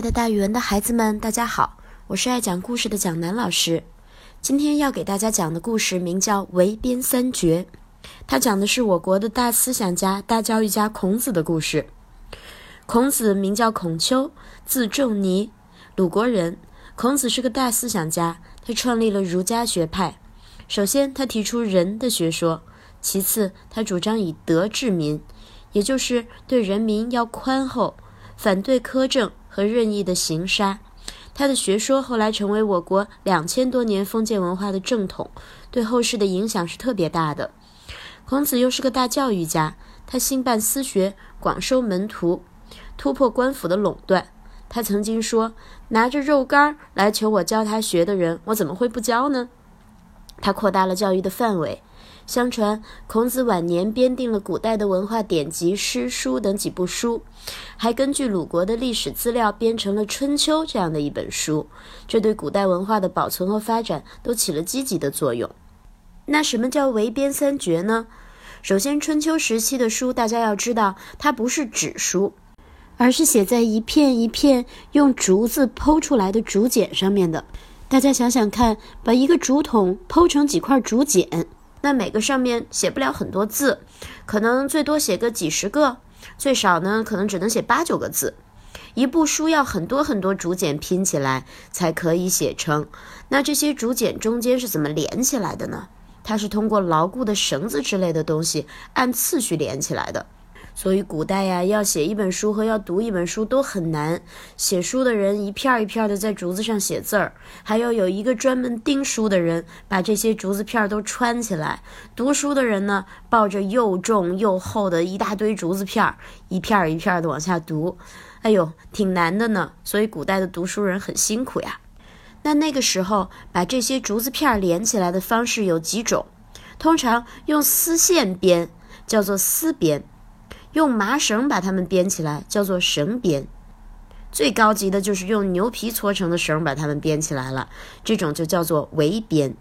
的大语文的孩子们，大家好，我是爱讲故事的蒋楠老师。今天要给大家讲的故事名叫《围边三绝》，它讲的是我国的大思想家、大教育家孔子的故事。孔子名叫孔丘，字仲尼，鲁国人。孔子是个大思想家，他创立了儒家学派。首先，他提出仁的学说；其次，他主张以德治民，也就是对人民要宽厚，反对苛政。和任意的行杀，他的学说后来成为我国两千多年封建文化的正统，对后世的影响是特别大的。孔子又是个大教育家，他兴办私学，广收门徒，突破官府的垄断。他曾经说：“拿着肉干来求我教他学的人，我怎么会不教呢？”他扩大了教育的范围。相传，孔子晚年编定了古代的文化典籍、诗书等几部书，还根据鲁国的历史资料编成了《春秋》这样的一本书，这对古代文化的保存和发展都起了积极的作用。那什么叫围边三绝呢？首先，春秋时期的书，大家要知道，它不是纸书，而是写在一片一片用竹子剖出来的竹简上面的。大家想想看，把一个竹筒剖成几块竹简。那每个上面写不了很多字，可能最多写个几十个，最少呢可能只能写八九个字。一部书要很多很多竹简拼起来才可以写成。那这些竹简中间是怎么连起来的呢？它是通过牢固的绳子之类的东西按次序连起来的。所以古代呀，要写一本书和要读一本书都很难。写书的人一片一片的在竹子上写字儿，还要有一个专门钉书的人把这些竹子片都穿起来。读书的人呢，抱着又重又厚的一大堆竹子片儿，一片一片的往下读。哎呦，挺难的呢。所以古代的读书人很辛苦呀。那那个时候把这些竹子片连起来的方式有几种，通常用丝线编，叫做丝编。用麻绳把它们编起来，叫做绳编。最高级的就是用牛皮搓成的绳把它们编起来了，这种就叫做围编。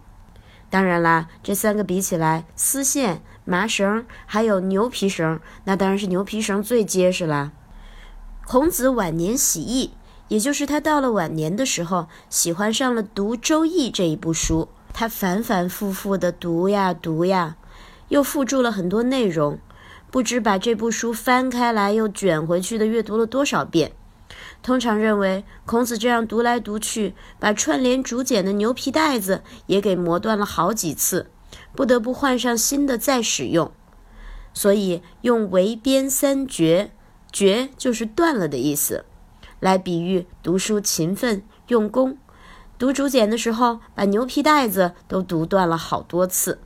当然啦，这三个比起来，丝线、麻绳还有牛皮绳，那当然是牛皮绳最结实啦。孔子晚年喜艺，也就是他到了晚年的时候，喜欢上了读《周易》这一部书，他反反复复的读呀读呀，又附注了很多内容。不知把这部书翻开来又卷回去的阅读了多少遍。通常认为，孔子这样读来读去，把串联竹简的牛皮带子也给磨断了好几次，不得不换上新的再使用。所以用“围边三绝”，“绝”就是断了的意思，来比喻读书勤奋用功。读竹简的时候，把牛皮带子都读断了好多次。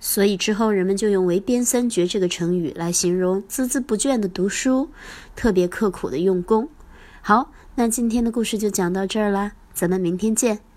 所以之后人们就用“围边三绝”这个成语来形容孜孜不倦的读书，特别刻苦的用功。好，那今天的故事就讲到这儿啦，咱们明天见。